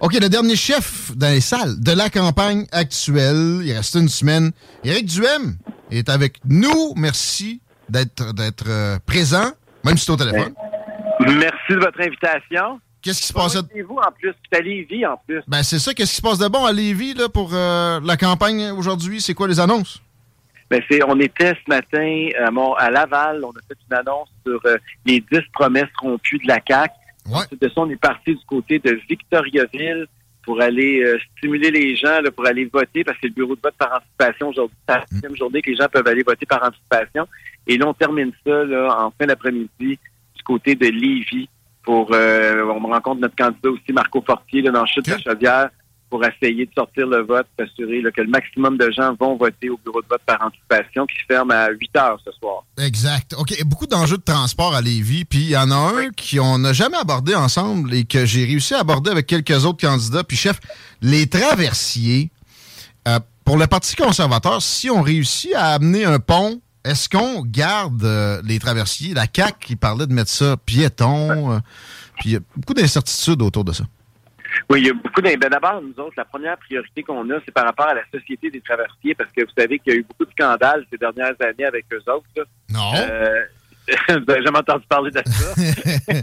OK, le dernier chef dans les salles de la campagne actuelle, il reste une semaine. Éric Duhem est avec nous. Merci d'être d'être euh, présent, même si c'est au téléphone. Merci de votre invitation. Qu'est-ce qui se passe? Et vous en plus, c'est à Lévis en plus. Ben c'est ça, qu'est-ce qui se passe de bon à Lévis là, pour euh, la campagne aujourd'hui? C'est quoi les annonces? Ben, c'est, on était ce matin à, à Laval, on a fait une annonce sur euh, les 10 promesses rompues de la CAQ. Ensuite de ça, on est parti du côté de Victoriaville pour aller euh, stimuler les gens, là, pour aller voter, parce que c'est le bureau de vote par anticipation aujourd'hui. C'est la sixième journée que les gens peuvent aller voter par anticipation. Et là, on termine ça là, en fin d'après-midi du côté de Lévis pour euh, on rencontre notre candidat aussi, Marco Fortier, là, dans le chute de la Chaudière, pour essayer de sortir le vote, s'assurer que le maximum de gens vont voter au bureau de vote par anticipation qui se ferme à 8 heures ce soir. Exact. OK, beaucoup d'enjeux de transport à Lévis, puis il y en a un qu'on n'a jamais abordé ensemble et que j'ai réussi à aborder avec quelques autres candidats. Puis chef, les traversiers, euh, pour le Parti conservateur, si on réussit à amener un pont, est-ce qu'on garde euh, les traversiers? La CAQ qui parlait de mettre ça piéton, euh, puis il y a beaucoup d'incertitudes autour de ça. Oui, il y a beaucoup d'in- ben, D'abord, nous autres, la première priorité qu'on a, c'est par rapport à la Société des traversiers, parce que vous savez qu'il y a eu beaucoup de scandales ces dernières années avec eux autres. là. Non. Euh, vous jamais entendu parler de ça?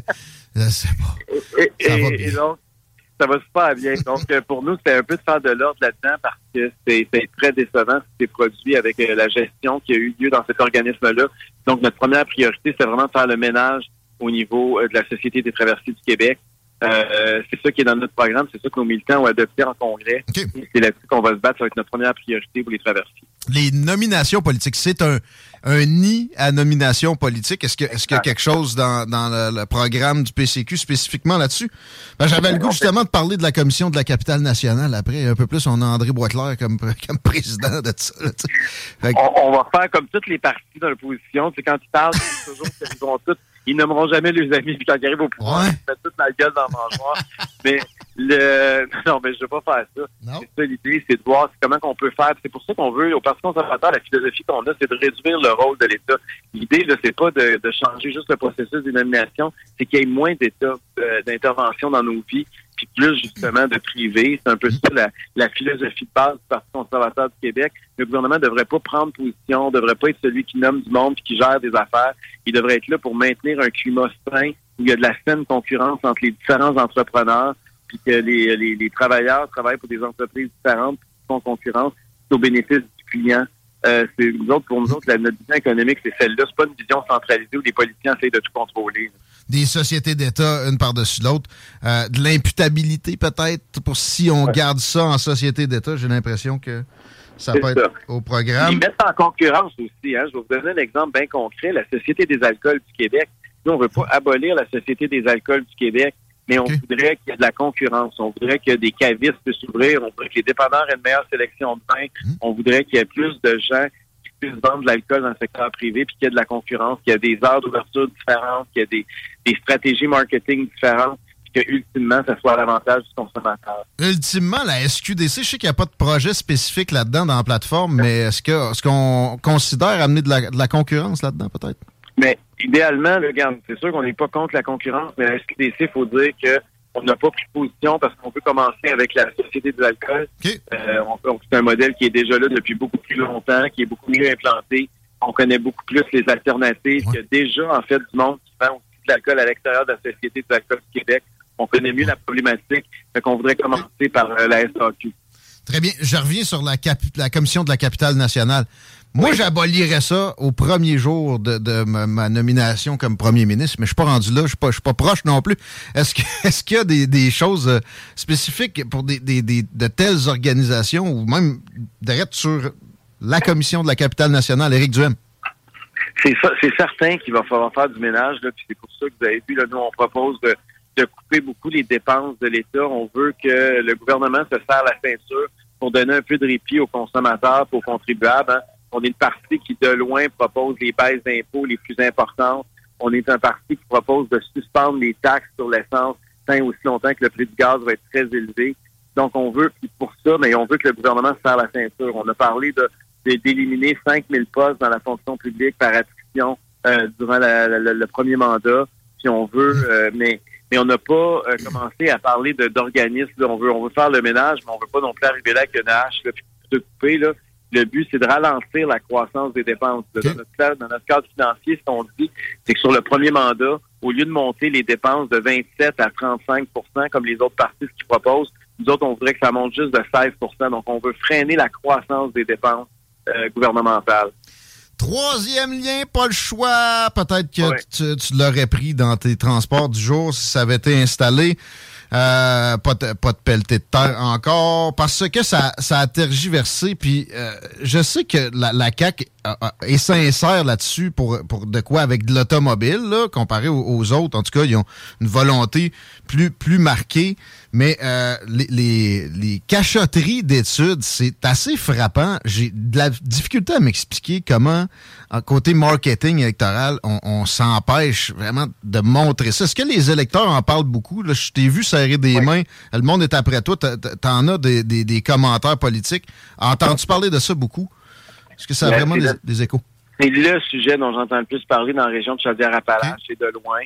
Je sais pas. Et, Ça va bien. et donc, ça va super bien. Donc, euh, pour nous, c'était un peu de faire de l'ordre là-dedans parce que c'est c'est très décevant ce qui s'est produit avec euh, la gestion qui a eu lieu dans cet organisme-là. Donc, notre première priorité, c'est vraiment de faire le ménage au niveau euh, de la Société des traversiers du Québec. Euh, c'est ça qui est dans notre programme, c'est ça que nos militants ont adopté en congrès. C'est là-dessus qu'on va se battre, ça va être notre première priorité pour les traversiers. les nominations politiques, c'est un, un nid à nomination politique. Est-ce que- est-ce qu'il y a quelque chose dans, dans le, le programme du PCQ spécifiquement là-dessus? Ben, J'avais le goût justement de parler de la commission de la capitale nationale. Après, un peu plus, on a André Boisclair comme, comme président de ça. que- On, on va faire comme toutes les partis dans l'opposition. C'est quand ils parlent, c'est toujours qu'ils vont tous, ils nommeront jamais leurs amis. Puis quand ils arrivent au pouvoir, ils mettent toute ma gueule dans le mangeoire. mais le, non, mais je veux pas faire ça. C'est ça l'idée, c'est de voir comment qu'on peut faire. C'est pour ça qu'on veut, au Parti conservateur, la philosophie qu'on a, c'est de réduire le rôle de l'État. L'idée, là, c'est pas de, de changer juste le processus des nominations, c'est qu'il y ait moins d'État, euh, d'intervention dans nos vies, puis plus justement de privé. C'est un peu ça la, la philosophie de base du Parti conservateur du Québec. Le gouvernement devrait pas prendre position, devrait pas être celui qui nomme du monde puis qui gère des affaires. Il devrait être là pour maintenir un climat sain où il y a de la saine concurrence entre les différents entrepreneurs, puis que les, les, les travailleurs travaillent pour des entreprises différentes qui font concurrence au bénéfice du client. Euh, c'est nous autres, pour nous autres, la, notre vision économique, c'est celle-là. C'est pas une vision centralisée où les politiciens essayent de tout contrôler. des sociétés d'État une par-dessus l'autre. Euh, de l'imputabilité peut-être pour si on garde ça en société d'État. J'ai l'impression que ça peut ça. être au programme. Ils mettent en concurrence aussi. Hein. Je vais vous donner un exemple bien concret. La Société des alcools du Québec. Nous, on veut pas abolir la Société des alcools du Québec, mais on voudrait qu'il y ait de la concurrence. On voudrait que des cavistes puissent s'ouvrir. On voudrait que les dépanneurs aient une meilleure sélection de vins. On voudrait qu'il y ait plus de gens qui puissent vendre de l'alcool dans le secteur privé, puis qu'il y ait de la concurrence, qu'il y ait des heures d'ouverture différentes, qu'il y ait des, des stratégies marketing différentes, puis que ultimement, ça soit à l'avantage du consommateur. Ultimement, la SQDC, je sais qu'il n'y a pas de projet spécifique là-dedans dans la plateforme, mais est-ce que est-ce qu'on considère amener de la, de la concurrence là-dedans, peut-être? Idéalement, là, regarde, c'est sûr qu'on n'est pas contre la concurrence, mais à la SQDC, il faut dire que on n'a pas pris position parce qu'on peut commencer avec la Société de l'alcool? Euh, c'est un modèle qui est déjà là depuis beaucoup plus longtemps, qui est beaucoup mieux implanté. On connaît beaucoup plus les alternatives. Il y a déjà, en fait, du monde qui vend aussi de l'alcool à l'extérieur de la Société de l'alcool du Québec. On connaît mieux la problématique, fait qu'on voudrait commencer par euh, la SAQ. Très bien. Je reviens sur la, la commission de la capitale nationale. Moi, j'abolirais ça au premier jour de, ma, nomination comme premier ministre, mais je suis pas rendu là, je suis pas, suis pas proche non plus. Est-ce qu'il y a des, choses euh, spécifiques pour des, de telles organisations ou même d'arrêt sur la commission de la capitale nationale, Éric Duhem? C'est certain qu'il va falloir faire du ménage, là, puis c'est pour ça que vous avez vu, là, nous, on propose de, couper beaucoup les dépenses de l'État. On veut que le gouvernement se serre la ceinture pour donner un peu de répit aux consommateurs, aux contribuables. Hein. On est le parti qui, de loin, propose les baisses d'impôts les plus importantes. On est un parti qui propose de suspendre les taxes sur l'essence tant aussi longtemps que le prix du gaz va être très élevé. Donc, on veut, pour ça, mais on veut que le gouvernement se serre la ceinture. On a parlé de d'éliminer 5 000 postes dans la fonction publique par attrition euh, durant le premier mandat. Si on veut, euh, mais on n'a pas euh, commencé à parler d'organismes. On veut on veut faire le ménage, mais on veut pas non plus arriver là avec une hache, puis tout couper. Le but, c'est de ralentir la croissance des dépenses. Dans, notre, cadre financier, ce qu'on dit, c'est que sur le premier mandat, au lieu de monter les dépenses de 27 à 35% comme les autres partis qui proposent, nous autres, on voudrait que ça monte juste de 16% Donc, on veut freiner la croissance des dépenses euh, gouvernementales. Troisième lien, pas le choix. Peut-être que tu, tu l'aurais pris dans tes transports du jour si ça avait été installé. Euh, pas, de, pas de pelleté de terre encore, parce que ça, ça a tergiversé. Puis euh, je sais que la, la CAQ est sincère là-dessus pour, pour de quoi avec de l'automobile, comparé aux, autres. En tout cas, ils ont une volonté plus, plus marquée. Mais euh, les, les, les, cachotteries d'études, c'est assez frappant. J'ai de la difficulté à m'expliquer comment, côté marketing électoral, on, s'empêche vraiment de montrer ça. Est-ce que les électeurs en parlent beaucoup? Là, je t'ai vu serrer des mains. Le monde est après toi. T'en as des, des, des commentaires politiques. Entends-tu parler de ça beaucoup? Est-ce que ça a ben, vraiment des, échos? C'est le sujet dont j'entends le plus parler dans la région de Chaudière-Appalaches et de loin.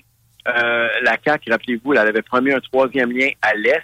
Euh, la CAQ, rappelez-vous, elle avait promis un troisième lien à l'Est.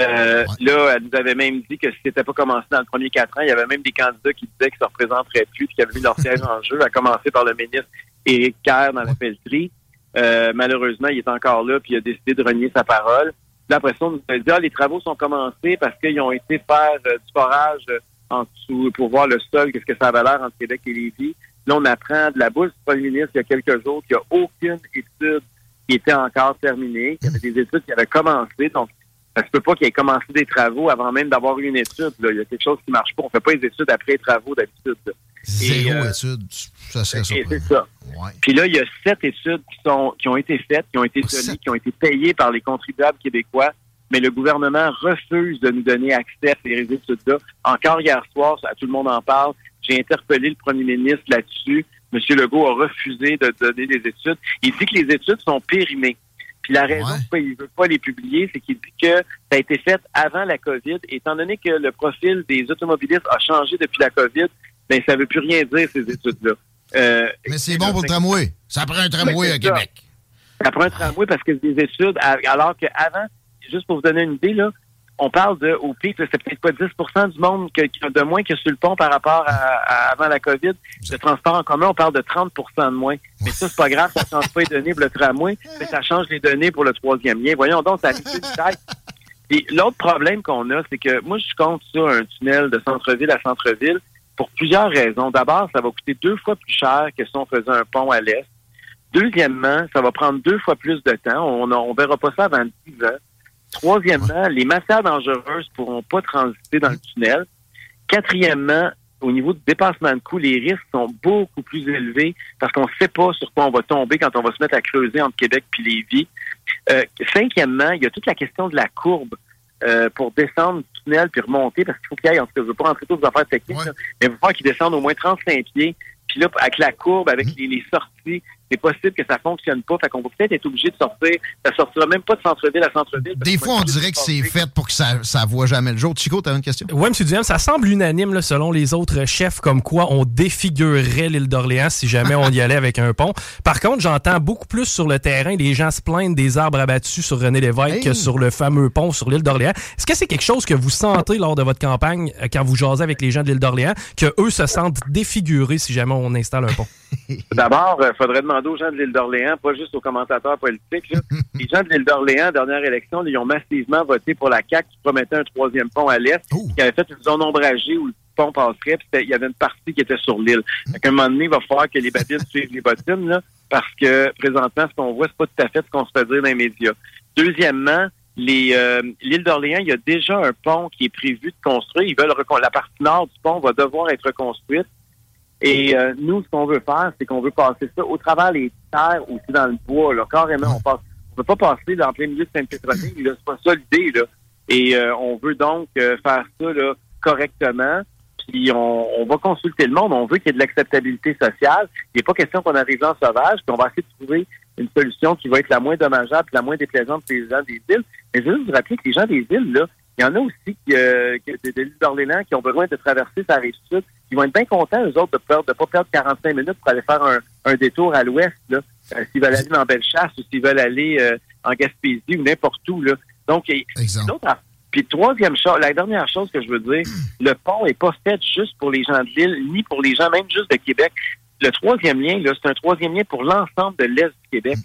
Euh, là, elle nous avait même dit que si c'était pas commencé dans le premier quatre ans, il y avait même des candidats qui disaient qu'ils se représenteraient plus qui avaient mis leur siège en jeu, à commencer par le ministre Éric Kerr dans la pelleterie. Euh, malheureusement, il est encore là puis il a décidé de renier sa parole. Là, après ça, on nous a dit, ah, les travaux sont commencés parce qu'ils ont été faire du forage en dessous pour voir le sol, qu'est-ce que ça avait l'air entre Québec et Lévis. Là, on apprend de la bouche du premier ministre il y a quelques jours qu'il n'y a aucune étude qui était encore terminée, qu'il y avait des études qui avaient commencé. Donc, ça se peut pas qu'il ait commencé des travaux avant même d'avoir eu une étude. Là. Il y a quelque chose qui marche pas. On fait pas les études après les travaux d'habitude. Zéro euh, étude, ça serait C'est ça. Puis là, il y a sept études qui sont qui ont été faites, qui ont été tenues, qui ont été payées par les contribuables québécois mais le gouvernement refuse de nous donner accès à ces études-là. Encore hier soir, tout le monde en parle, j'ai interpellé le premier ministre là-dessus. M. Legault a refusé de donner des études. Il dit que les études sont périmées. Puis la raison pourquoi il ne veut pas les publier, c'est qu'il dit que ça a été fait avant la COVID. Étant donné que le profil des automobilistes a changé depuis la COVID, ben ça ne veut plus rien dire, ces études-là. Euh, Mais c'est bon pour le tramway. Ça prend un tramway à Québec. Ça prend un tramway parce que des études, alors qu'avant, juste pour vous donner une idée, là, on parle de, au pic, c'est peut-être pas 10 du monde qui a de moins que sur le pont par rapport à, avant la COVID. Le transport en commun, on parle de 30% de moins. Mais ça, c'est pas grave, ça change pas les données pour le tramway, mais ça change les données pour le troisième lien. Voyons donc, ça a une Et l'autre problème qu'on a, c'est que moi, je compte sur un tunnel de centre-ville à centre-ville pour plusieurs raisons. D'abord, ça va coûter deux fois plus cher que si on faisait un pont à l'est. Deuxièmement, ça va prendre deux fois plus de temps. On ne verra pas ça avant 10 ans. Troisièmement, les matières dangereuses pourront pas transiter dans le tunnel. Quatrièmement, au niveau du dépassement de coûts, les risques sont beaucoup plus élevés parce qu'on ne sait pas sur quoi on va tomber quand on va se mettre à creuser entre Québec et Lévis. Euh, cinquièmement, il y a toute la question de la courbe euh, pour descendre du tunnel puis remonter parce qu'il faut qu'il y ait, en tout cas, je ne veux pas rentrer tous les affaires techniques, mais il va falloir qu'il descende au moins 35 pieds. Puis là, avec la courbe, avec mmh. les sorties, c'est possible que ça fonctionne pas. Fait qu'on va peut-être être obligé de sortir. Ça sortira même pas de centre-ville à centre-ville. Des fois, on dirait que c'est fait pour que ça ne voit jamais le jour. Chico, tu as une question? Oui, M. Duhem, ça semble unanime selon les autres chefs comme quoi on défigurerait l'île d'Orléans si jamais on y allait avec un pont. Par contre, j'entends beaucoup plus sur le terrain les gens se plaignent des arbres abattus sur René Lévesque que sur le fameux pont sur l'île d'Orléans. Est-ce que c'est quelque chose que vous sentez lors de votre campagne euh, quand vous jasez avec les gens de l'île d'Orléans, que eux se sentent défigurés si jamais on installe un pont? D'abord, il euh, faudrait demander demander aux gens de l'île d'Orléans, pas juste aux commentateurs politiques. les gens de l'île d'Orléans, dernière élection, ils ont massivement voté pour la CAQ qui promettait un troisième pont à l'est, qui avait fait une zone ombragée où le pont passerait, puis il y avait une partie qui était sur l'île. À un moment donné, il va falloir que les babines suivent les bottines, là, parce que présentement, ce qu'on voit, c'est pas tout à fait ce qu'on se fait dire dans les médias. Deuxièmement, les euh, l'île d'Orléans, il y a déjà un pont qui est prévu de construire. Ils veulent la partie nord du pont va devoir être reconstruite. Et euh, nous, ce qu'on veut faire, c'est qu'on veut passer ça au travers des terres aussi dans le bois. Là. Carrément, on passe. On ne pas passer dans plein milieu de Sainte-Pétronille. C'est pas ça l'idée. Là. Et euh, on veut donc faire ça là, correctement. Puis on, on, va consulter le monde. On veut qu'il y ait de l'acceptabilité sociale. Il n'est pas question qu'on arrive en sauvage. Puis on va essayer de trouver une solution qui va être la moins dommageable, la moins déplaisante pour les gens des îles. Mais je veux vous rappeler que les gens des îles, là, il y en a aussi qui, euh, qui, de, l'île d'Orléans qui ont besoin de traverser sa rive sud. Ils vont être bien contents, eux autres, de ne pas perdre 45 minutes pour aller faire un, un détour à l'ouest, là, euh, s'ils veulent aller dans Bellechasse ou s'ils veulent aller euh, en Gaspésie ou n'importe où. Là. Donc, puis troisième chose, la dernière chose que je veux dire, le pont est pas fait juste pour les gens de l'île, ni pour les gens même juste de Québec. Le troisième lien, c'est un troisième lien pour l'ensemble de l'Est du Québec.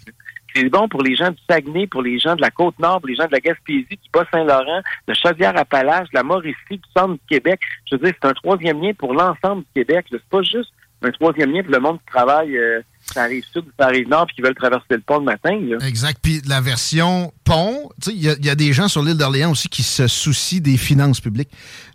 C'est bon pour les gens du Saguenay, pour les gens de la Côte-Nord, pour les gens de la Gaspésie, du Bas-Saint-Laurent, de Chaudière-Appalaches, de la Mauricie, du centre du Québec. Je veux dire, c'est un troisième lien pour l'ensemble du Québec. C'est pas juste un troisième lien pour le monde qui travaille euh, ça arrive sud ou ça arrive nord puis qui veulent traverser le pont le matin. Là. Exact. Puis la version pont, il y, y, a des gens sur l'île d'Orléans aussi qui se soucient des finances publiques.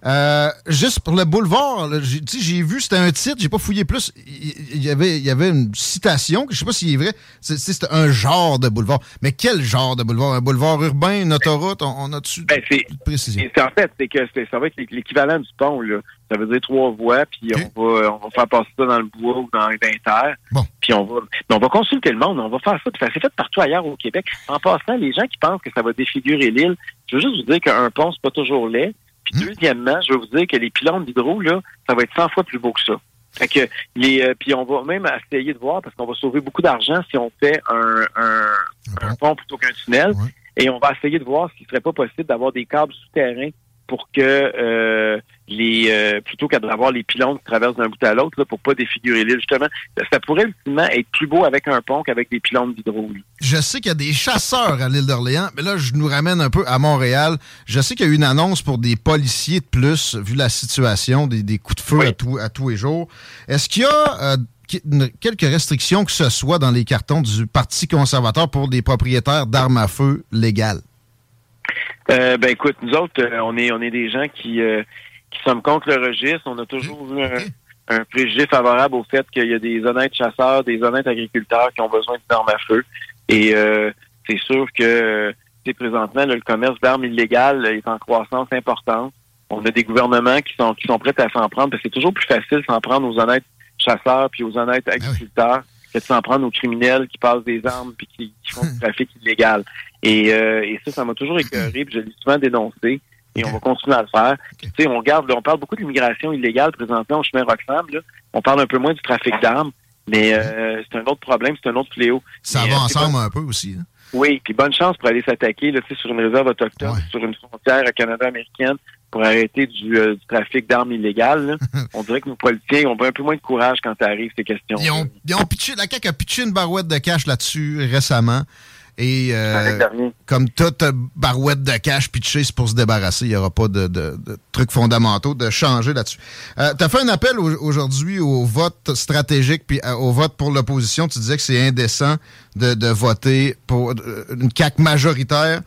Euh, juste pour le boulevard, j'ai vu, c'était un titre, j'ai pas fouillé plus. Il y, avait, y avait une citation, je sais pas si est vrai. C'est un genre de boulevard. Mais quel genre de boulevard? Un boulevard urbain, une autoroute? On, on a dessus ben, précision? En fait, c'est que ça va être l'équivalent du pont. Là. Ça veut dire trois voies, puis on, va, on va faire passer ça dans le bois ou dans les terres. Bon. Puis on va, on va consulter le monde, on va faire ça. Puis ça s'est fait partout ailleurs au Québec. En passant, les gens qui pensent que ça va défigurer l'île, je veux juste vous dire qu'un pont, c'est pas toujours laid. Puis hmm. deuxièmement, je veux vous dire que les pylônes d'hydro, là, ça va être 100 fois plus beau que ça. Fait que les, euh, puis on va même essayer de voir parce qu'on va sauver beaucoup d'argent si on fait un, un, pont plutôt qu'un tunnel. Et on va essayer de voir s'il serait pas possible d'avoir des câbles souterrains pour que euh, les euh, plutôt qu'à d'avoir les pylônes qui traversent d'un bout à l'autre pour pas défigurer l'île justement ça pourrait ultimement être plus beau avec un pont qu'avec des pylônes d'hydro. Je sais qu'il y a des chasseurs à l'île d'Orléans, mais là je nous ramène un peu à Montréal. Je sais qu'il y a eu une annonce pour des policiers de plus vu la situation des, coups de feu à, tous les jours. Est-ce qu'il y a euh, quelques restrictions que ce soit dans les cartons du Parti conservateur pour des propriétaires d'armes à feu légales? Euh, ben écoute, nous autres, euh, on est on est des gens qui euh, qui sommes contre le registre. On a toujours eu un, préjugé favorable au fait qu'il y a des honnêtes chasseurs, des honnêtes agriculteurs qui ont besoin d'armes à feu. Et c'est sûr que c'est présentement le commerce d'armes illégales est en croissance importante. On a des gouvernements qui sont qui sont prêts à s'en prendre parce que c'est toujours plus facile s'en prendre aux honnêtes chasseurs puis aux honnêtes ah agriculteurs que de s'en prendre aux criminels qui passent des armes puis qui, qui font du trafic illégal. Et, euh, et ça, ça m'a toujours écœuré, puis je l'ai souvent dénoncé. Et on va continuer à le faire. Tu sais, on on parle beaucoup de l'immigration illégale présentement au chemin Roxham. Là. On parle un peu moins du trafic d'armes, mais euh, c'est un autre problème, c'est un autre fléau. Ça va euh, ensemble un peu aussi. Hein? Oui, puis bonne chance pour aller s'attaquer sur une réserve autochtone, sur une frontière canada-américaine pour arrêter du, trafic d'armes illégales. on dirait que nos politiciens ont un peu moins de courage quand ça arrive ces questions. Ils ont, ils ont pitché, la CAQ a pitché une barouette de cash là-dessus récemment. Et euh, comme toute barouette de cash pitchée, c'est pour se débarrasser. Il n'y aura pas de, trucs fondamentaux de changer là-dessus. Euh, tu as fait un appel aujourd'hui au vote stratégique puis euh, au vote pour l'opposition. Tu disais que c'est indécent de, voter pour une CAQ majoritaire.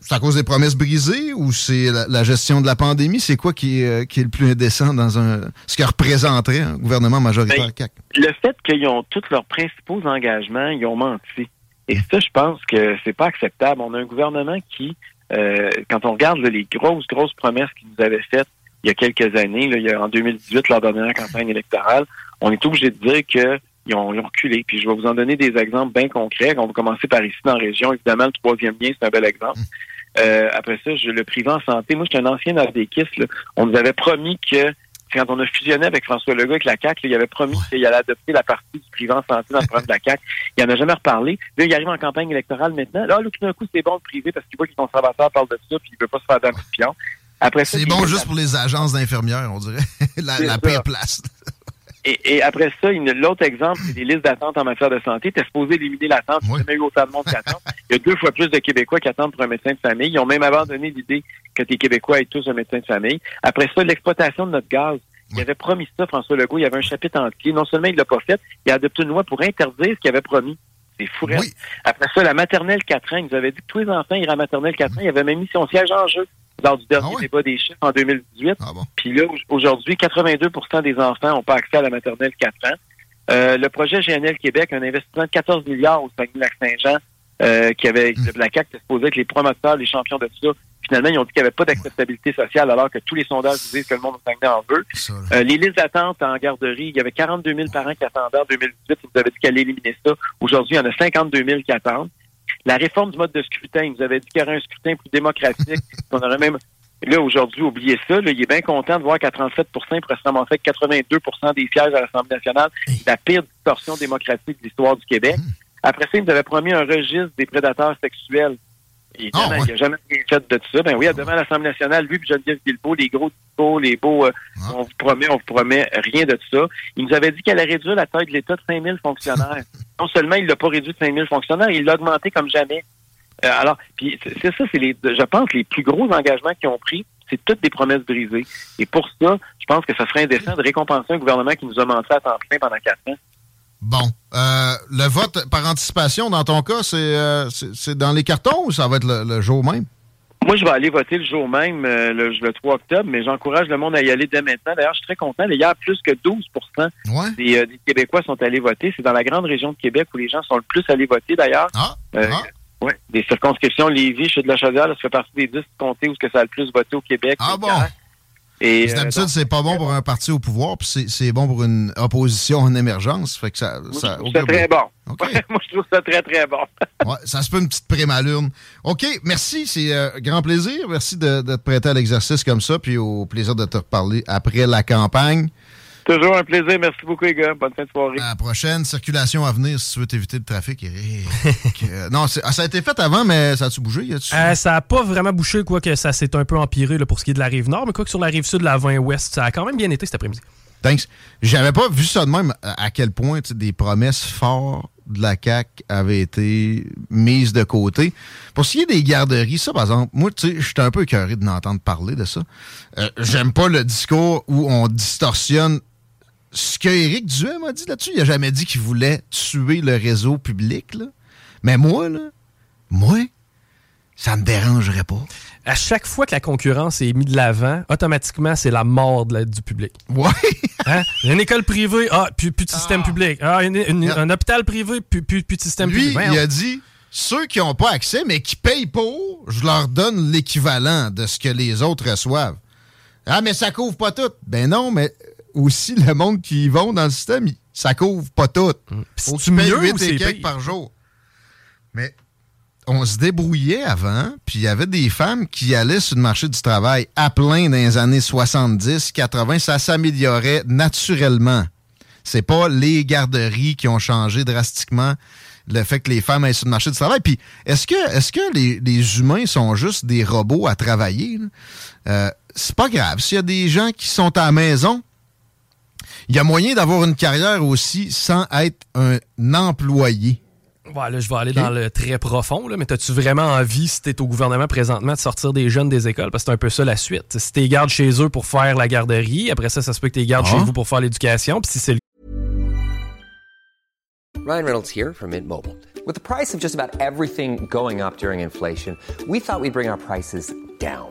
c'est à cause des promesses brisées ou c'est la, gestion de la pandémie? C'est quoi qui est, qui est, le plus indécent dans un ce qui représenterait un gouvernement majoritaire ben, CAQ? Le fait qu'ils ont tous leurs principaux engagements, ils ont menti. Et ça, je pense que c'est pas acceptable. On a un gouvernement qui, euh, quand on regarde les grosses, grosses promesses qu'ils nous avaient faites il y a quelques années, là, il y a, en 2018, lors de la dernière campagne électorale, on est obligé de dire qu'ils ont, reculé. Puis je vais vous en donner des exemples bien concrets. On va commencer par ici dans la région. Évidemment, le troisième lien, c'est un bel exemple. Euh, après ça, je, le privé en santé. Moi, je suis un ancien adéquiste. On nous avait promis que quand on a fusionné avec François Legault avec la CAQ, il avait promis qu'il allait adopter la partie du privé en santé dans le programme de la CAQ. Il n'en a jamais reparlé. Là, il arrive en campagne électorale maintenant. Là, tout d'un coup, c'est bon le privé parce qu'il voit que les conservateurs parlent de ça puis il veut pas se faire d'un pion. Après C'est bon juste pour les agences d'infirmières, on dirait. la, pire place. Et, après ça, l'autre exemple, c'est les listes d'attente en matière de santé. Tu es supposé éliminer l'attente. Il n'y a jamais eu autant de monde qui attend. Il y a deux fois plus de Québécois qui attendent pour un médecin de famille. Ils ont même abandonné l'idée que les Québécois aient tous un médecin de famille. Après ça, l'exploitation de notre gaz. Il avait promis ça, François Legault. Il y avait un chapitre entier. Non seulement il l'a pas fait, il a adopté une loi pour interdire ce qu'il avait promis. C'est fou. Après ça, la maternelle 4 ans, il nous avait dit que tous les enfants iraient à maternelle 4 ans. Il avait même mis son siège en jeu lors du dernier ah débat des chiffres en 2018. Ah Puis là, aujourd'hui, 82% des enfants n'ont pas accès à la maternelle 4 ans. Euh, le projet GNL Québec, un investissement de 14 milliards au Saguenay-Lac-Saint-Jean, euh, qui avait, mmh. la CAQ supposé être les promoteurs, les champions de tout ça. Finalement, ils ont dit qu'il n'y avait pas d'acceptabilité sociale, alors que tous les sondages disent que le monde au Saguenay en veut. Euh, les listes d'attente en garderie, il y avait 42 000 parents qui attendaient en 2018. Vous avez dit qu'elle allait éliminer ça. Aujourd'hui, il y en a 52 000 qui attendent. La réforme du mode de scrutin, il nous avait dit qu'il y aurait un scrutin plus démocratique. on aurait même Là, aujourd'hui, oubliez ça. il est bien content de voir qu'à 37 il pourrait se ramasser avec 82% des sièges à l'Assemblée nationale. La pire distorsion démocratique de l'histoire du Québec. Hum. Après ça, il nous avait promis un registre des prédateurs sexuels. Ah, il n'a jamais rien fait de ça. Ben oui, devant l'Assemblée nationale, lui et Geneviève Guilbeault, les gros discours, les beaux, euh, ah. on vous promet, on vous promet rien de ça. Il nous avait dit qu'elle allait réduire la taille de l'État de 5 000 fonctionnaires. non seulement il l'a pas réduit de 5 000 fonctionnaires, il l'a augmenté comme jamais. Euh, alors, puis c'est ça, c'est les, je pense, les plus gros engagements qu'ils ont pris, c'est toutes des promesses brisées. Et pour ça, je pense que ça serait indécent de récompenser un gouvernement qui nous a menti à temps plein pendant quatre ans. Bon. Euh, le vote par anticipation, dans ton cas, euh, c'est dans les cartons ou ça va être le, jour même? Moi, je vais aller voter le jour même, euh, le, 3 octobre, mais j'encourage le monde à y aller dès maintenant. D'ailleurs, je suis très content. Hier, plus que 12% des, Québécois sont allés voter. C'est dans la grande région de Québec où les gens sont le plus allés voter, d'ailleurs. Ah, ah. Oui, des circonscriptions. Lévis, chez de la Chaudière, ça fait partie des 10 comtés où ça a le plus voté au Québec. Ah bon? Et euh, d'habitude, c'est pas bon pour un parti au pouvoir, puis c'est bon pour une opposition en émergence. Fait que ça, ça c'est très bon. Moi, je trouve ça très, très bon. ouais, ça se peut une petite prémalurne. OK, merci, c'est un euh, grand plaisir. Merci de, de te prêter à l'exercice comme ça, puis au plaisir de te reparler après la campagne. Toujours un plaisir. Merci beaucoup, les gars. Bonne fin de soirée. À la prochaine. Circulation à venir si tu veux t'éviter le trafic. non, ah, ça a été fait avant, mais ça a-tu bougé? Euh, ça n'a pas vraiment bougé, quoi que ça s'est un peu empiré là, pour ce qui est de la rive nord, mais quoi que sur la rive sud, la 20 ouest, ça a quand même bien été cet après-midi. Thanks. J'avais pas vu ça de même à quel point des promesses fortes de la CAQ avaient été mises de côté. Pour ce qui est des garderies, ça, par exemple, moi, tu sais, je suis un peu écœuré de n'entendre parler de ça. Euh, j'aime pas le discours où on distorsionne ce que Éric Duhem m'a dit là-dessus, il a jamais dit qu'il voulait tuer le réseau public. Là. Mais moi, là, moi, ça me dérangerait pas. À chaque fois que la concurrence est mise de l'avant, automatiquement, c'est la mort du public. Ouais. hein? Une école privée, ah, plus, de système ah. public. Ah, un hôpital privé, plus, plus, de système Lui, public. il a dit ceux qui n'ont pas accès, mais qui payent pour, je leur donne l'équivalent de ce que les autres reçoivent. Ah, mais ça couvre pas tout. Ben non, mais aussi le monde qui y vont dans le système, ça couvre pas tout. Mmh. Faut tu payes 8 et par jour. Mais on se débrouillait avant, puis il y avait des femmes qui allaient sur le marché du travail à plein dans les années 70, 80, ça s'améliorait naturellement. C'est pas les garderies qui ont changé drastiquement le fait que les femmes aillent sur le marché du travail. Puis est-ce que, est-ce que les, humains sont juste des robots à travailler? Euh, c'est pas grave. S'il y a des gens qui sont à la maison, il y a moyen d'avoir une carrière aussi sans être un employé. Voilà, je vais aller dans le très profond, là, mais as-tu vraiment envie, si tu es au gouvernement présentement, de sortir des jeunes des écoles? Parce que c'est un peu ça la suite. Si tu gardes chez eux pour faire la garderie, après ça, ça se peut que tu gardes chez ah. vous pour faire l'éducation. Puis si c'est Ryan Reynolds here from Mint Mobile. With the price of just about everything going up during inflation, we thought we'd bring our prices down.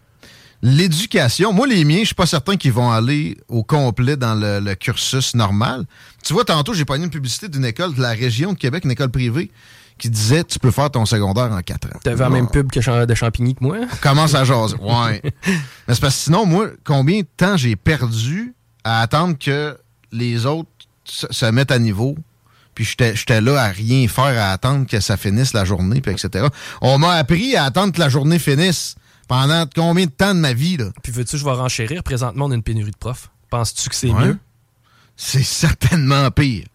l'éducation, moi les miens, je suis pas certain qu'ils vont aller au complet dans le, le cursus normal. Tu vois, tantôt, j'ai pas une publicité d'une école de la région de Québec, une école privée qui disait tu peux faire ton secondaire en 4 ans. T'avais la même pub que de Champigny que moi? On commence à jaser. Ouais. Mais c'est parce que sinon, moi, combien de temps j'ai perdu à attendre que les autres se, se mettent à niveau? Puis j'étais j'étais là à rien faire, à attendre que ça finisse la journée, puis etc. On m'a appris à attendre que la journée finisse pendant combien de temps de ma vie, là? Puis veux-tu, je vais renchérir? Présentement, on a une pénurie de profs. Penses-tu que c'est Ouais. mieux? C'est certainement pire.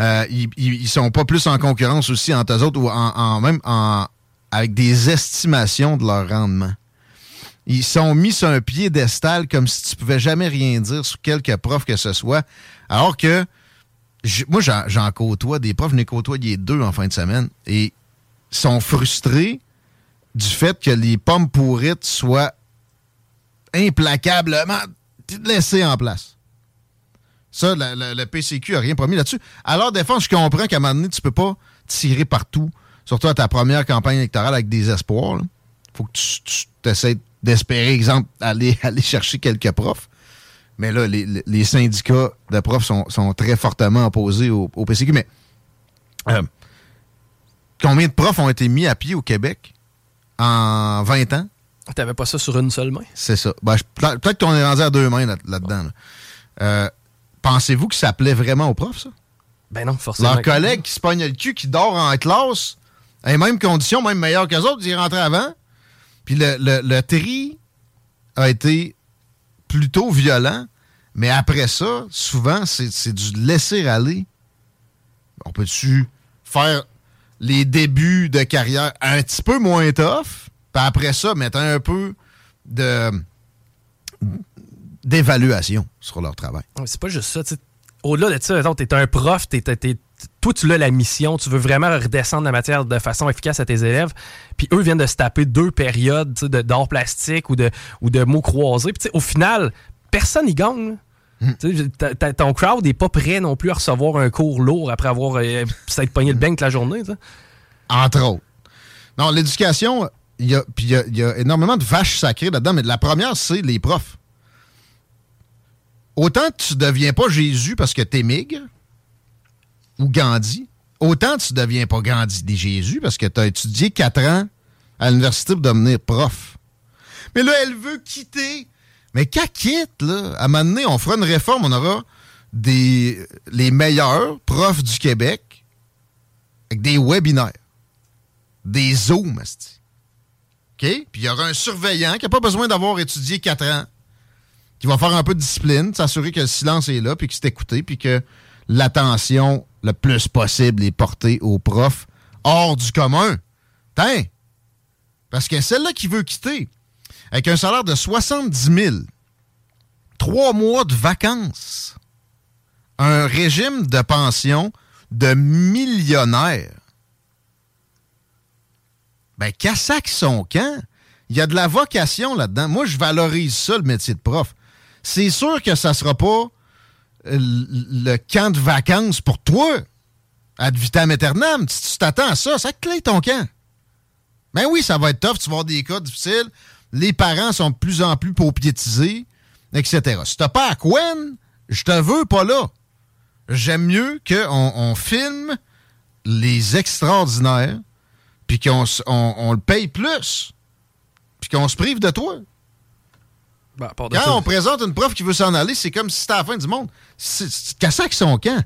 Euh, ils, ils, sont pas plus en concurrence aussi entre eux autres ou en, en même en, avec des estimations de leur rendement. Ils sont mis sur un piédestal comme si tu pouvais jamais rien dire sur quelque prof que ce soit. Alors que moi, j'en, côtoie des profs, j'en ai côtoyé deux en fin de semaine et sont frustrés du fait que les pommes pourrites soient implacablement laissées en place. Ça, le PCQ a rien promis là-dessus. Leur défense, je comprends qu'à un moment donné, tu peux pas tirer partout, surtout à ta première campagne électorale avec des espoirs. là. faut que tu, tu essaies d'espérer, exemple, aller, aller chercher quelques profs. Mais là, les, syndicats de profs sont, sont très fortement opposés au, au PCQ. Mais euh, combien de profs ont été mis à pied au Québec en 20 ans? T'avais pas ça sur une seule main? C'est ça. Ben, Peut-être qu'on est rendu à deux mains là- là-dedans. là. Euh, Pensez-vous que ça plaît vraiment aux profs, ça? Ben non, forcément. Leur collègue qui se pogne le cul, qui dort en classe, les mêmes conditions, même meilleures qu'eux autres, ils rentraient avant. Puis le, le, le tri a été plutôt violent, mais après ça, souvent, c'est c'est du laisser aller. On peut-tu faire les débuts de carrière un petit peu moins tough, puis après ça, mettre un peu d'évaluation sur leur travail. C'est pas juste ça. tu. Au-delà de ça, attends, t'es un prof, toi, tu as la mission, tu veux vraiment redescendre la matière de façon efficace à tes élèves. Puis eux viennent de se taper deux périodes tu de- d'art plastique ou de, ou de mots croisés. Puis tu au final, personne n'y gagne. Ta- ton crowd n'est pas prêt non plus à recevoir un cours lourd après avoir euh, s'être pogné le bain toute la journée. tu sais. Entre autres. Non, l'éducation, il y a, puis il y a- il y a énormément de vaches sacrées là-dedans, mais la première, c'est les profs. Autant tu deviens pas Jésus parce que t'es maigre, ou Gandhi, autant tu deviens pas Gandhi des Jésus parce que tu as étudié quatre ans à l'université pour devenir prof. Mais là, elle veut quitter. Mais qu'elle quitte, là. À un moment donné, on fera une réforme, on aura des, les meilleurs profs du Québec avec des webinaires, des Zooms. OK? Puis il y aura un surveillant qui n'a pas besoin d'avoir étudié quatre ans, qui va faire un peu de discipline, s'assurer que le silence est là, puis que c'est écouté, puis que l'attention le plus possible est portée aux profs hors du commun. Tiens! Parce que celle-là qui veut quitter, avec un salaire de 70 000, trois mois de vacances, un régime de pension de millionnaire, ben, Cassac son camp. Il y a de la vocation là-dedans. Moi, je valorise ça, le métier de prof. C'est sûr que ça sera pas euh, le camp de vacances pour toi, ad vitam aeternam. Si tu t'attends à ça, ça clé ton camp. Ben oui, ça va être tough, tu vas avoir des cas difficiles. Les parents sont de plus en plus paupiétisés, etc. Si t'as pas à Quen, je te veux pas là. J'aime mieux qu'on on filme les extraordinaires, puis qu'on s- on, on le paye plus, puis qu'on se prive de toi. Ben, Quand ça, on présente une prof qui veut s'en aller, c'est comme si c'était la fin du monde. C'est c'est Cassac son camp.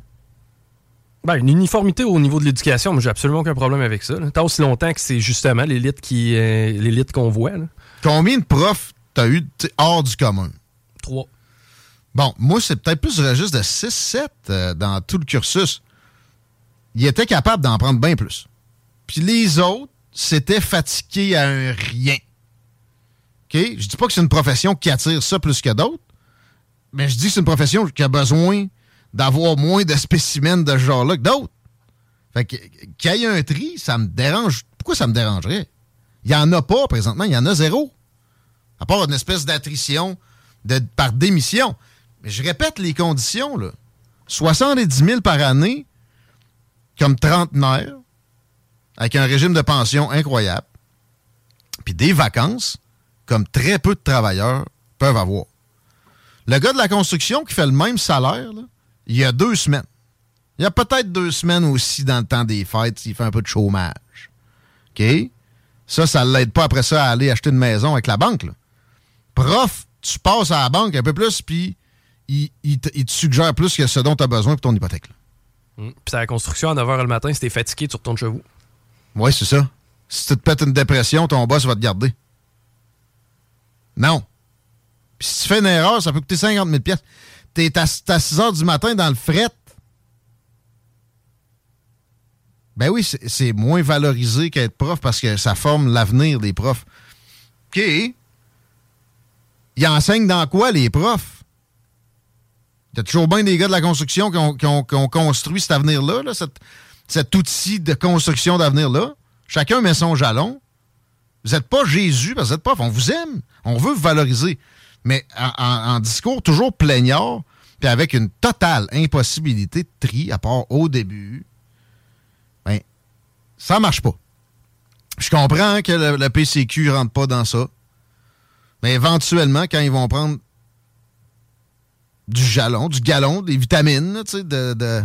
ben, une uniformité au niveau de l'éducation, moi, j'ai absolument aucun problème avec ça. là. Tant aussi longtemps que c'est justement l'élite qui euh, l'élite qu'on voit. là. Combien de profs t'as eu hors du commun? Trois. Bon, moi, c'est peut-être plus registre de 6-7 euh, dans tout le cursus. Il était capable d'en prendre bien plus. Puis les autres s'étaient fatigués à un rien. OK? Je dis pas que c'est une profession qui attire ça plus que d'autres, mais je dis que c'est une profession qui a besoin d'avoir moins de spécimens de ce genre-là que d'autres. Fait que qu'il y ait un tri, ça me dérange. Pourquoi ça me dérangerait? Il y en a pas présentement, il y en a zéro. À part une espèce d'attrition de, par démission. Mais je répète les conditions, là. 70 000 par année, comme trentenaire, avec un régime de pension incroyable, puis des vacances, comme très peu de travailleurs peuvent avoir. Le gars de la construction qui fait le même salaire, il y a deux semaines. Il y a peut-être deux semaines aussi dans le temps des fêtes s'il fait un peu de chômage. OK? Ça, ça ne l'aide pas après ça à aller acheter une maison avec la banque. Prof, tu passes à la banque un peu plus, puis il, te, suggère plus que ce dont tu as besoin pour ton hypothèque. Mmh. Puis c'est la construction à 9h le matin, si t'es fatigué, tu retournes chez vous. Oui, c'est ça. Si tu te pètes une dépression, ton boss va te garder. Non. Puis si tu fais une erreur, ça peut coûter 50 000 pièces. T'es à, 6 heures du matin dans le fret. Ben oui, c'est moins valorisé qu'être prof parce que ça forme l'avenir des profs. OK. Ils enseignent dans quoi, les profs? T'as toujours bien des gars de la construction qui ont, construit cet avenir-là, cet outil de construction d'avenir-là? Chacun met son jalon. Vous n'êtes pas Jésus parce que vous êtes prof. On vous aime. On veut vous valoriser. Mais en, discours toujours plaignard, puis avec une totale impossibilité de tri, à part au début, ça marche pas. Je comprends que le, PCQ rentre pas dans ça. Mais éventuellement, quand ils vont prendre du jalon, du galon, des vitamines, tu sais, de,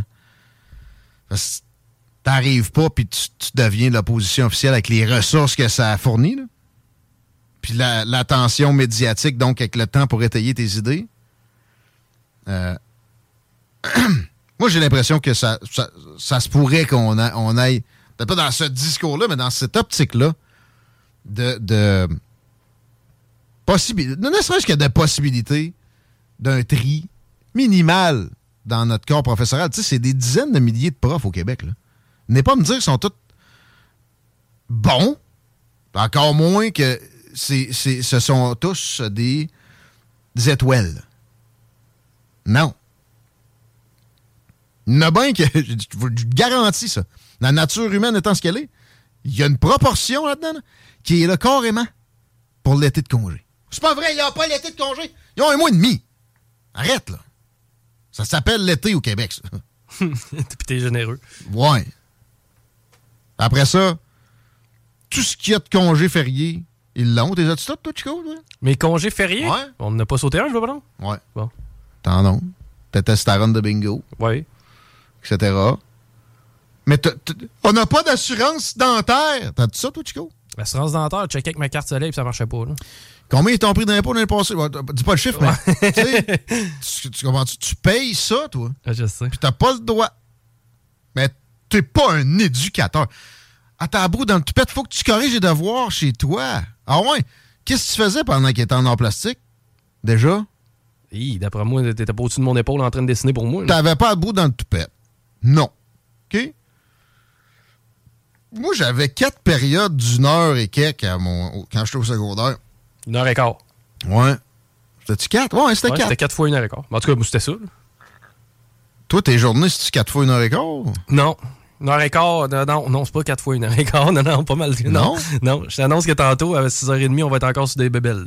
t'arrives pas puis tu, deviens l'opposition officielle avec les ressources que ça a fournies. Puis l'attention médiatique, donc avec le temps pour étayer tes idées. Euh, moi, j'ai l'impression que ça, se pourrait qu'on on aille, peut-être pas dans ce discours-là, mais dans cette optique-là, de, de possibilité, ne serait-ce que de possibilité d'un tri minimal dans notre corps professoral. Tu sais, c'est des dizaines de milliers de profs au Québec. N'est pas me dire qu'ils sont tous bons, encore moins que ce sont tous des, étoiles. Non. Il y en a bien que, je vous garantis ça, la nature humaine étant ce qu'elle est, il y a une proportion là-dedans qui est là carrément pour l'été de congé. C'est pas vrai, il n'y a pas l'été de congé. Ils ont un mois et demi. Arrête, là. Ça s'appelle l'été au Québec, ça. Puis t'es généreux. Ouais. Après ça, tout ce qu'il y a de congés fériés, ils l'ont. T'es as-tu toi, Chico? Mais congés fériés? Ouais. On n'a pas sauté un, je veux pas, non? Ouais. Bon. T'en as. T'as run de bingo. Oui. Etc. Mais on n'a pas d'assurance dentaire. T'as-tu ça, toi, Chico? Assurance dentaire, checké avec ma carte soleil et ça marchait pas. Là. Combien ils t'ont pris d'impôt l'année passée? dis pas le chiffre, mais tu, tu, comprends -tu? tu payes ça, toi. Ah, je sais. Puis t'as pas le droit. Mais t'es pas un éducateur. À ta bout dans le toupette, faut que tu corriges les devoirs chez toi. Ah ouais? Qu'est-ce que tu faisais pendant qu'il était en plastique? Déjà? d'après moi, t'étais pas au-dessus de mon épaule en train de dessiner pour moi. T'avais pas à bout dans le toupette. Non. OK? Moi, j'avais quatre périodes d'une heure et quelques à mon, quand j'étais au secondaire. Une heure et quart. Ouais. C'était-tu quatre? Ouais, c'était quatre. C'était quatre fois une heure et quart. En tout cas, moi, c'était ça. Toi, tes journées, c'est-tu quatre fois une heure et quart? Non. Une heure et quart, non, non, c'est pas quatre fois une heure et quart, non, non, pas mal. Non? Non, je t'annonce que tantôt, à 6h30, on va être encore sur des bébelles.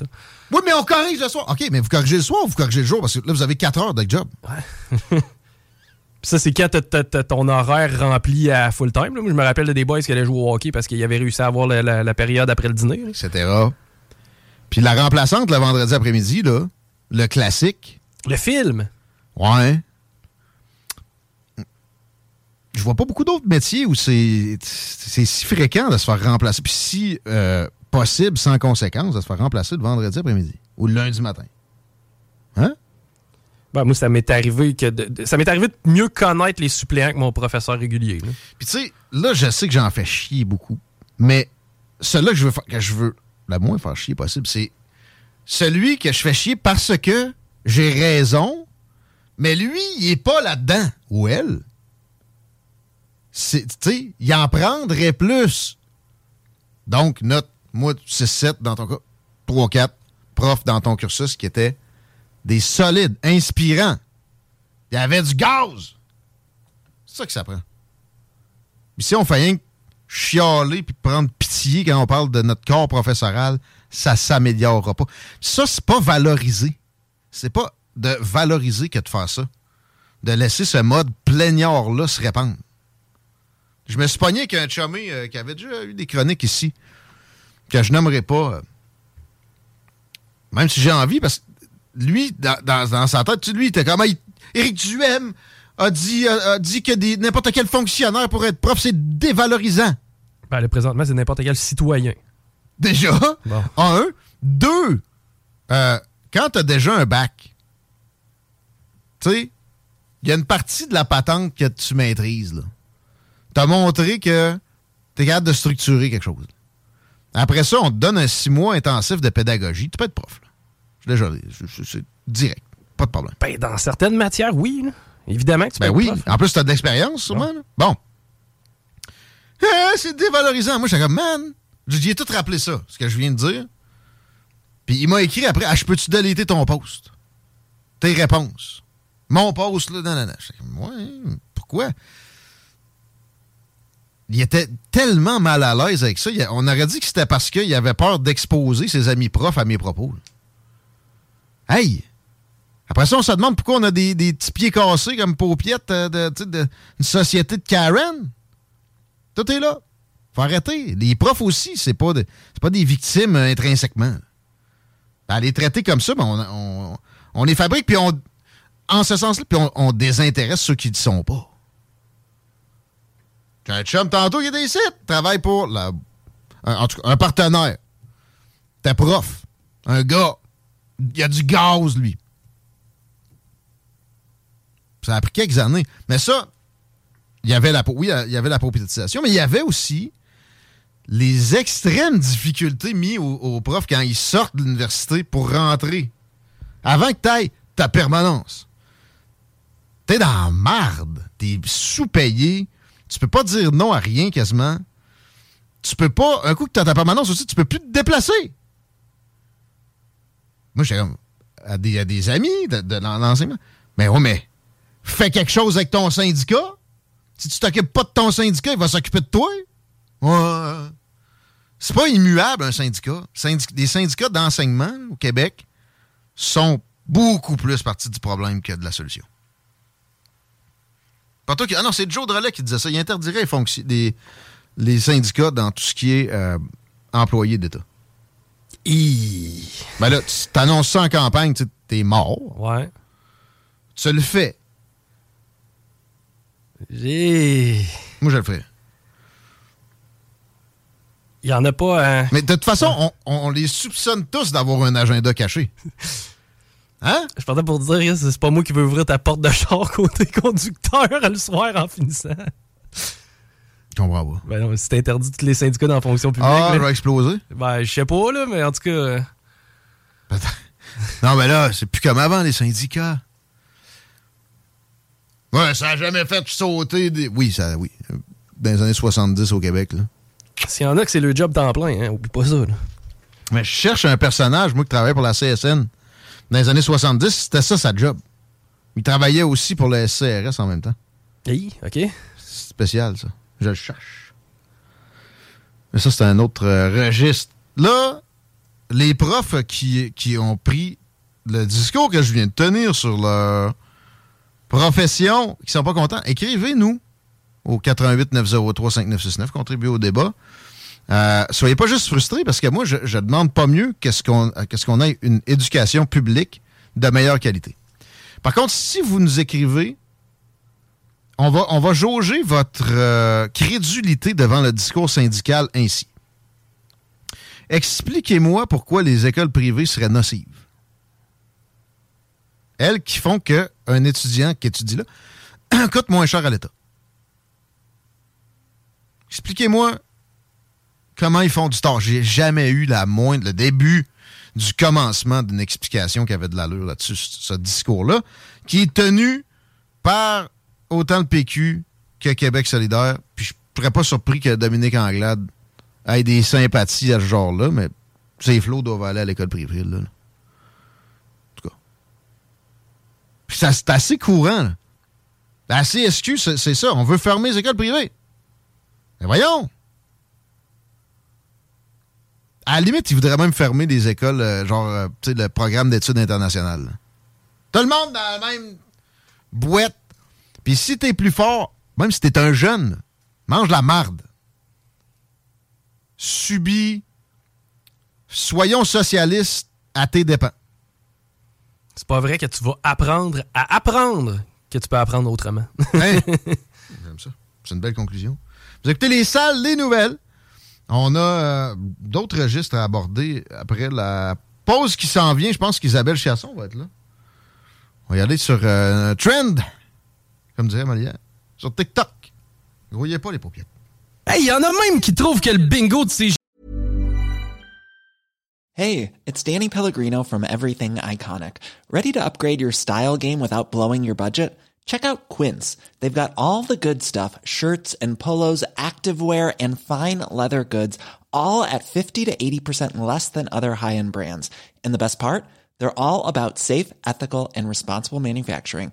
Oui, mais on corrige le soir. OK, mais vous corrigez le soir ou vous corrigez le jour? Parce que là, vous avez 4 heures de job. Ouais. ça, c'est quand t'as ton horaire rempli à full time. Moi, je me rappelle de des boys qui allaient jouer au hockey parce qu'ils avaient réussi à avoir la, période après le dîner. Etc. Puis la remplaçante, le vendredi après-midi, là, le classique. Le film? Ouais je vois pas beaucoup d'autres métiers où c'est si fréquent de se faire remplacer, puis si euh, possible, sans conséquence, de se faire remplacer le vendredi après-midi ou le lundi matin. Ben, moi, ça m'est arrivé que ça m'est arrivé de mieux connaître les suppléants que mon professeur régulier. Puis tu sais, là, je sais que j'en fais chier beaucoup, mais celui que je veux que je veux le moins faire chier possible, c'est celui que je fais chier parce que j'ai raison, mais lui, il est pas là-dedans. Ou elle tu il en prendrait plus. Donc, note, moi, 6-7 dans ton cas, 3-4 profs dans ton cursus qui étaient des solides, inspirants. Il y avait du gaz. C'est ça que ça prend. Si on fait rien que chialer puis prendre pitié quand on parle de notre corps professoral, ça s'améliorera pas. Ça, c'est pas valorisé. c'est pas de valoriser que de faire ça. De laisser ce mode plaignard-là se répandre. Je me suis pogné avec un chumé euh, qui avait déjà eu des chroniques ici, que je nommerai pas. Euh, même si j'ai envie, parce que lui, dans, sa tête, lui, il était comme Éric Duhem a dit, a, dit que n'importe quel fonctionnaire pour être prof, c'est dévalorisant. Ben, le présentement, c'est n'importe quel citoyen. Déjà, un. Deux, euh, quand tu as déjà un bac, tu sais, il y a une partie de la patente que tu maîtrises. Tu as montré que tu es capable de structurer quelque chose. Après ça, on te donne un six mois intensif de pédagogie. Tu peux être prof. Déjà, c'est direct. Pas de problème. Ben, dans certaines matières, oui. Évidemment que tu ben oui. En plus, tu as de l'expérience, sûrement. Bon. Eh, c'est dévalorisant. Moi, je suis comme, man, j'ai tout rappelé ça, ce que je viens de dire. Puis il m'a écrit après, ah, je peux-tu déléter ton poste? Tes réponses. Mon poste, là, non, non, non. Ouais, pourquoi? Il était tellement mal à l'aise avec ça. On aurait dit que c'était parce qu'il avait peur d'exposer ses amis profs à mes propos. Hey! Après ça, on se demande pourquoi on a des, petits pieds cassés comme paupiètes euh, de, de, société de Karen. Tout est là. Faut arrêter. Les profs aussi, c'est pas, pas des victimes euh, intrinsèquement. Ben, les traiter comme ça, ben, on, on, les fabrique, puis on, en ce sens-là, puis on, désintéresse ceux qui ne sont pas. J'ai un chum tantôt qui est des sites, travaille pour la, un, en tout cas, un partenaire. T'es prof. Un gars. Il y a du gaz, lui. Ça a pris quelques années. Mais ça, il y avait la, oui, il y avait la propétisation, mais il y avait aussi les extrêmes difficultés mises aux, profs quand ils sortent de l'université pour rentrer. Avant que tu ailles ta permanence. T'es dans la marde. T'es sous-payé. Tu peux pas dire non à rien quasiment. Tu peux pas. Un coup que t'as ta permanence aussi, tu peux plus te déplacer. Moi, à des, à des amis de, l'enseignement. Mais ouais, mais fais quelque chose avec ton syndicat. Si tu t'occupes pas de ton syndicat, il va s'occuper de toi. Ouais. C'est pas immuable, un syndicat. des syndicats d'enseignement au Québec sont beaucoup plus partie du problème que de la solution. ah non, c'est Joe Drolet qui disait ça. Il interdirait les, les syndicats dans tout ce qui est euh, employé d'État. Ben là, tu t'annonces ça en campagne, tu es mort. Ouais. Tu le fais. J'ai. Moi, je le ferais. Il n'y en a pas. Hein? Mais de toute façon, on, les soupçonne tous d'avoir un agenda caché. Hein? Je partais pour dire, c'est pas moi qui veux ouvrir ta porte de char côté conducteur le soir en finissant. Je comprends pas. Ben non, c'est interdit tous les syndicats dans la fonction publique. Ah, il va exploser? Ben, je sais pas, là, mais en tout cas. Euh, non, mais là, c'est plus comme avant, les syndicats. Ouais, ça a jamais fait sauter des. Oui, ça, oui. Dans les années 70 au Québec, là. S'il y en a que c'est le job temps plein, hein, oublie pas ça. Là. Mais je cherche un personnage, moi, qui travaillait pour la CSN. Dans les années 70, c'était ça sa job. Il travaillait aussi pour le SCRS en même temps. Oui, OK. C'est spécial, ça. Je le cherche. Mais ça, c'est un autre euh, registre. Là, les profs qui, qui ont pris le discours que je viens de tenir sur leur profession, qui sont pas contents, écrivez-nous au 88 903 5969, contribuez au débat. Euh, soyez pas juste frustrés parce que moi, je, je demande pas mieux qu'est-ce qu'on qu'est-ce qu'on ait une éducation publique de meilleure qualité. Par contre, si vous nous écrivez, on va, on jauger votre euh, crédulité devant le discours syndical ainsi. Expliquez-moi pourquoi les écoles privées seraient nocives. Elles qui font qu'un étudiant qui étudie là coûte moins cher à l'État. Expliquez-moi comment ils font du tort. J'ai jamais eu la moindre, le début du commencement d'une explication qui avait de l'allure là-dessus, ce discours-là, qui est tenu par autant le PQ que Québec solidaire. Puis je ne serais pas surpris que Dominique Anglade ait des sympathies à ce genre-là, mais ses flots doivent aller à l'école privée. Là. En tout cas. Puis ça, c'est assez courant. La CSQ, c'est ça. On veut fermer les écoles privées. Mais voyons! À la limite, ils voudraient même fermer des écoles, euh, genre, euh, tu sais, le programme d'études internationales. Tout le monde dans la même boîte. Puis si t'es plus fort, même si t'es un jeune, mange la marde. Subis. Soyons socialistes à tes dépens. C'est pas vrai que tu vas apprendre à apprendre que tu peux apprendre autrement. Hein? J'aime ça. C'est une belle conclusion. Vous écoutez les salles, les nouvelles. On a euh, d'autres registres à aborder après la pause qui s'en vient. Je pense qu'Isabelle Chiasson va être là. On va y aller sur euh, Trend, comme dirait Malia, sur TikTok. Grouillez pas les paupières. Hey, y en a même qui trouvent que le bingo de ces Hey, it's Danny Pellegrino from Everything Iconic. Ready to upgrade your style game without blowing your budget? Check out Quince. They've got all the good stuff shirts and polos, activewear, and fine leather goods, all at 50 to 80% less than other high end brands. And the best part? They're all about safe, ethical, and responsible manufacturing.